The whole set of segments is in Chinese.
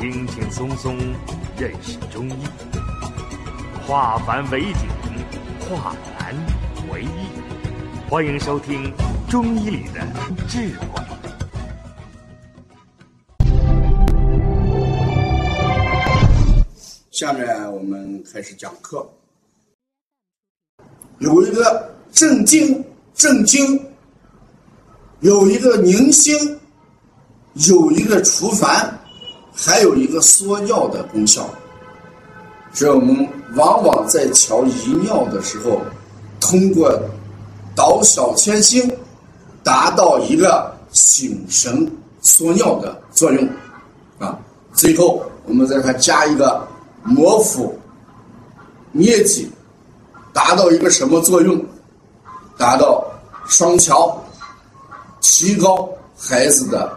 轻轻松松认识中医，化繁为简，化难为易。欢迎收听《中医里的智慧》。下面我们开始讲课。有一个镇静、镇惊，有一个宁心，有一个除烦，还有一个缩尿的功效。是我们往往在调遗尿的时候，通过导小牵星，达到一个醒神缩尿的作用。啊，最后我们再它加一个摩腹捏脊。达到一个什么作用？达到双桥，提高孩子的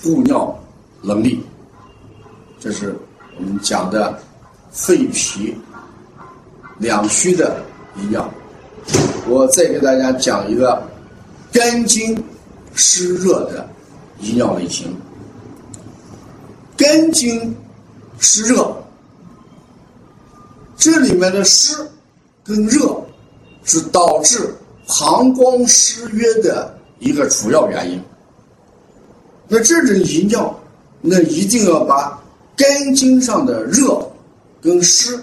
布尿能力。这是我们讲的肺脾两虚的一尿。我再给大家讲一个肝经湿热的遗尿类型。肝经湿热，这里面的湿。跟热是导致膀胱失约的一个主要原因。那这种遗尿，那一定要把肝经上的热跟湿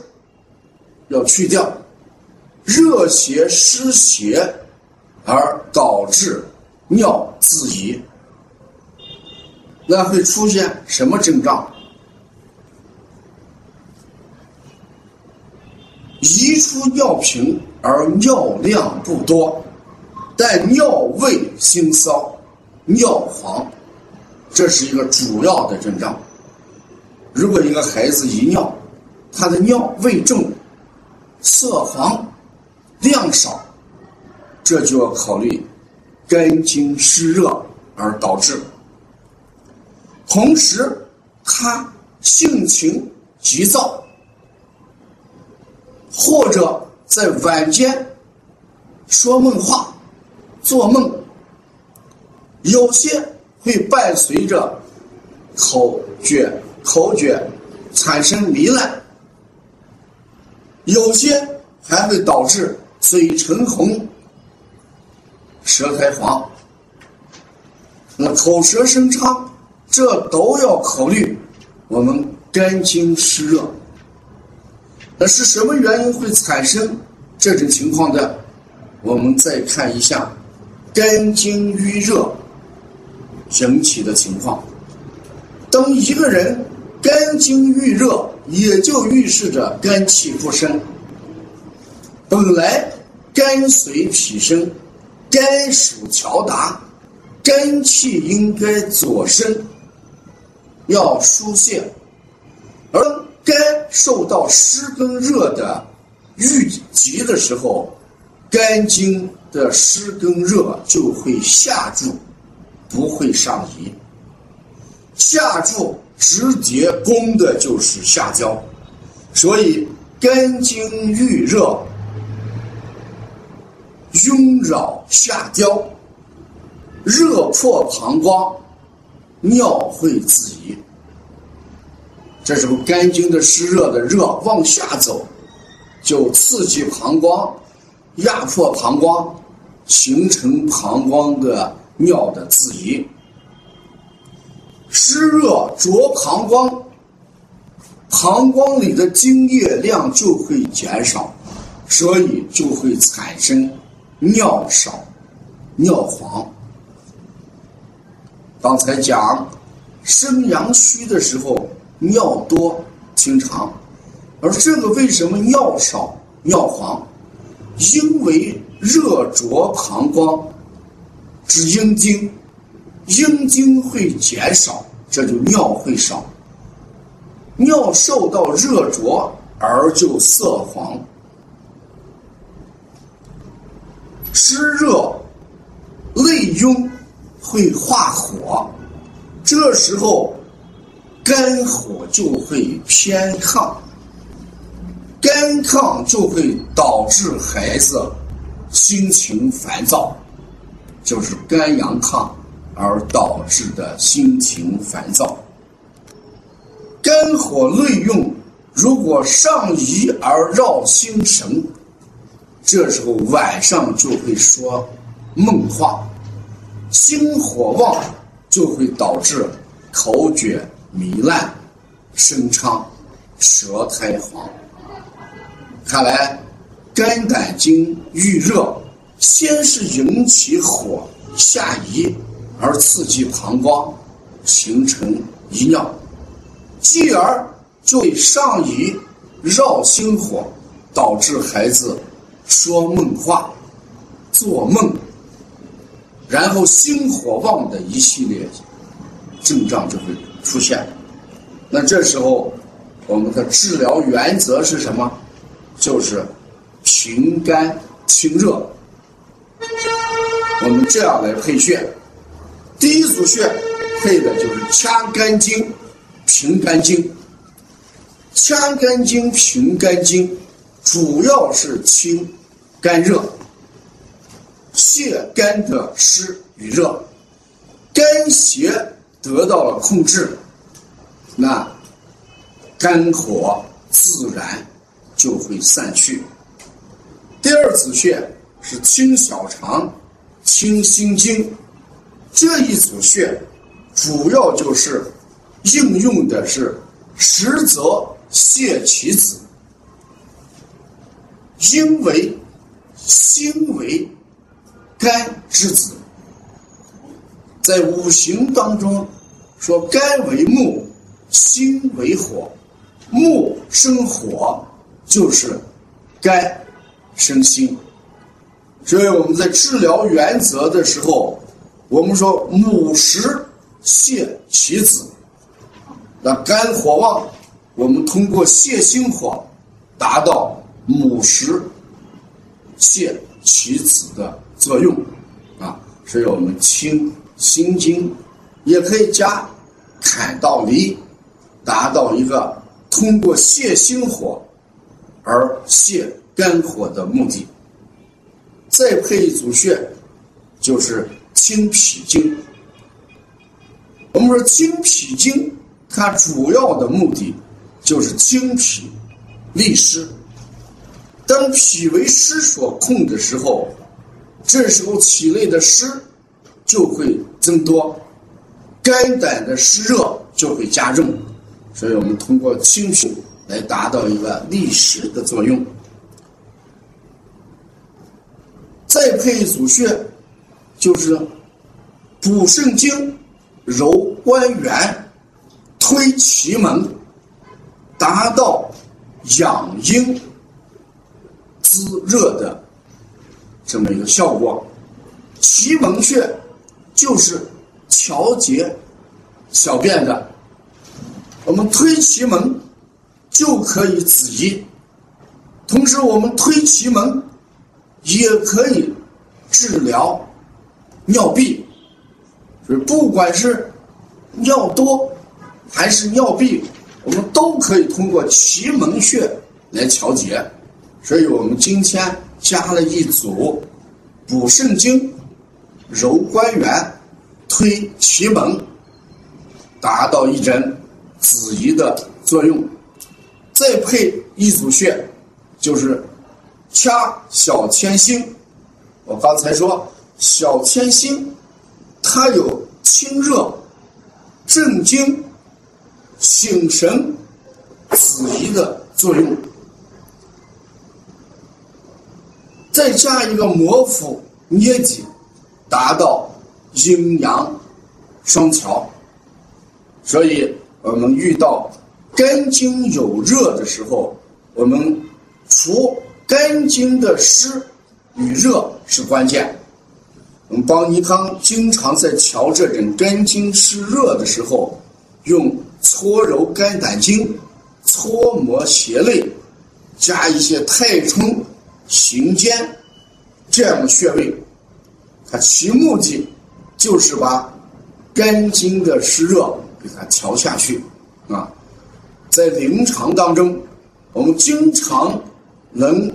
要去掉，热邪湿邪而导致尿自遗，那会出现什么症状？移出尿频而尿量不多，但尿味腥骚，尿黄，这是一个主要的症状。如果一个孩子遗尿，他的尿味重、色黄、量少，这就要考虑肝经湿热而导致。同时，他性情急躁。或者在晚间说梦话、做梦，有些会伴随着口诀、口诀产生糜烂，有些还会导致嘴唇红、舌苔黄，那口舌生疮，这都要考虑我们肝经湿热。那是什么原因会产生这种情况的？我们再看一下肝经郁热引起的情况。当一个人肝经郁热，也就预示着肝气不生。本来肝随脾生，肝属调达，肝气应该左升，要疏泄，而。肝受到湿跟热的郁积的时候，肝经的湿跟热就会下注，不会上移。下注直接攻的就是下焦，所以肝经郁热，拥扰下焦，热破膀胱，尿会自遗。这时候肝经的湿热的热往下走，就刺激膀胱，压迫膀胱，形成膀胱的尿的自遗。湿热灼膀胱，膀胱里的精液量就会减少，所以就会产生尿少、尿黄。刚才讲生阳虚的时候。尿多清长，而这个为什么尿少尿黄？因为热灼膀胱之阴经，阴经会减少，这就尿会少。尿受到热灼而就色黄，湿热内壅会化火，这时候。肝火就会偏亢，肝亢就会导致孩子心情烦躁，就是肝阳亢而导致的心情烦躁。肝火内用，如果上移而绕心神，这时候晚上就会说梦话，心火旺就会导致口诀糜烂、声昌、舌苔黄。看来肝胆经郁热，先是引起火下移，而刺激膀胱，形成遗尿。继而就会上移绕心火，导致孩子说梦话、做梦，然后心火旺的一系列症状就会出现。那这时候我们的治疗原则是什么？就是平肝清热。我们这样来配穴，第一组穴配的就是掐肝经。平肝经，掐肝经、平肝经，主要是清肝热、泻肝的湿与热，肝邪得到了控制，那肝火自然就会散去。第二组穴是清小肠、清心经，这一组穴主要就是。应用的是实则泻其子，因为心为肝之子，在五行当中说肝为木，心为火，木生火就是肝生心，所以我们在治疗原则的时候，我们说母食泻其子。那肝火旺，我们通过泻心火，达到母食泻其子的作用，啊，所以我们清心经，也可以加坎道离，达到一个通过泻心火而泻肝火的目的。再配一组穴，就是清脾经。我们说清脾经。它主要的目的就是清脾利湿。当脾为湿所控的时候，这时候体内的湿就会增多，肝胆的湿热就会加重，所以我们通过清脾来达到一个利湿的作用。再配一组穴，就是补肾经、揉关元。推奇门，达到养阴滋热的这么一个效果。奇门穴就是调节小便的，我们推奇门就可以止遗，同时我们推奇门也可以治疗尿闭，所以不管是尿多。还是尿闭，我们都可以通过奇门穴来调节。所以我们今天加了一组补肾经、揉关元、推奇门，达到一针止遗的作用。再配一组穴，就是掐小天心。我刚才说小天心，它有清热、镇惊。醒神、止遗的作用，再加一个摩腹捏脊，达到阴阳双调。所以，我们遇到肝经有热的时候，我们除肝经的湿与热是关键。我们邦尼康经常在调这种肝经湿热的时候用。搓揉肝胆经，搓摩胁肋，加一些太冲、行间这样的穴位，它其目的就是把肝经的湿热给它调下去啊。在临床当中，我们经常能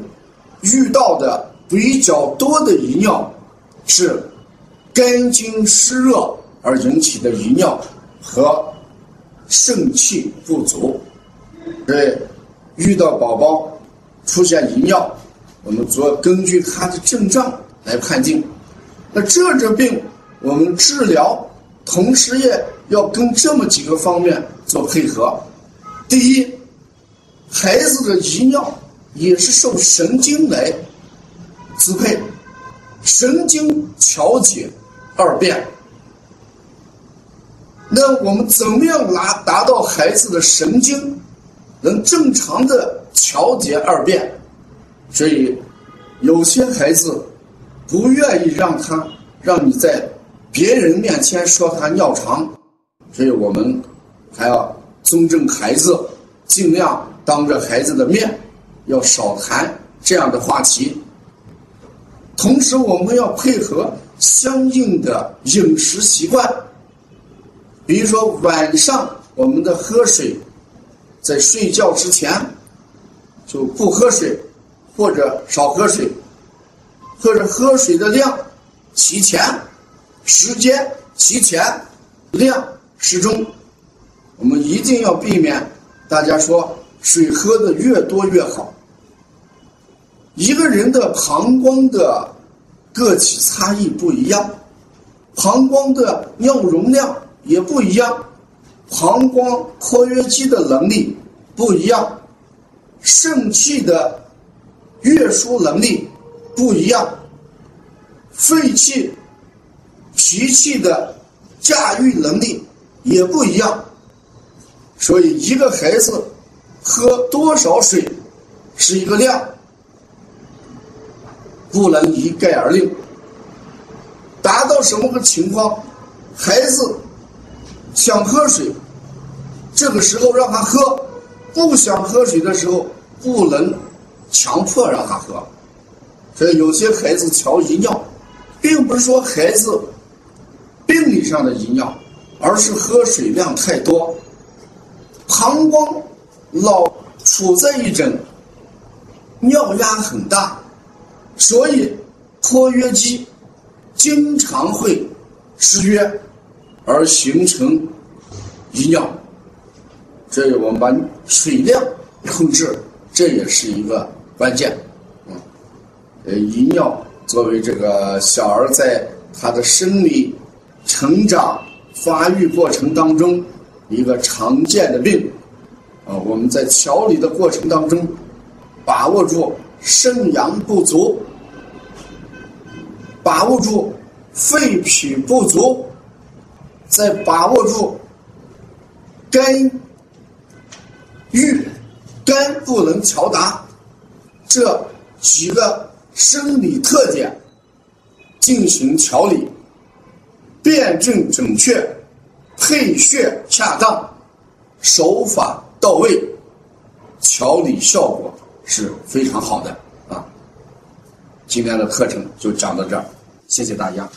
遇到的比较多的遗尿是肝经湿热而引起的遗尿和。肾气不足。对，遇到宝宝出现遗尿，我们主要根据他的症状来判定。那这种病我们治疗，同时也要跟这么几个方面做配合。第一，孩子的遗尿也是受神经来支配，神经调节二变。那我们怎么样拿达到孩子的神经能正常的调节二变？所以有些孩子不愿意让他让你在别人面前说他尿长，所以我们还要尊重孩子，尽量当着孩子的面要少谈这样的话题。同时，我们要配合相应的饮食习惯。比如说晚上我们的喝水，在睡觉之前就不喝水，或者少喝水，或者喝水的量提前，时间提前，量适中。我们一定要避免大家说水喝的越多越好。一个人的膀胱的个体差异不一样，膀胱的尿容量。也不一样，膀胱括约肌的能力不一样，肾气的运输能力不一样，肺气、脾气的驾驭能力也不一样，所以一个孩子喝多少水是一个量，不能一概而论。达到什么个情况，孩子。想喝水，这个时候让他喝；不想喝水的时候，不能强迫让他喝。所以有些孩子调遗尿，并不是说孩子病理上的遗尿，而是喝水量太多，膀胱老处在一种尿压很大，所以括约肌经常会失约。而形成遗尿，所以我们把水量控制，这也是一个关键。嗯，呃，遗尿作为这个小儿在他的生理成长发育过程当中一个常见的病，啊，我们在调理的过程当中，把握住肾阳不足，把握住肺脾不足。在把握住肝郁、肝不能调达这几个生理特点进行调理，辨证准确，配穴恰当，手法到位，调理效果是非常好的！今天的课程就讲到这儿，谢谢大家。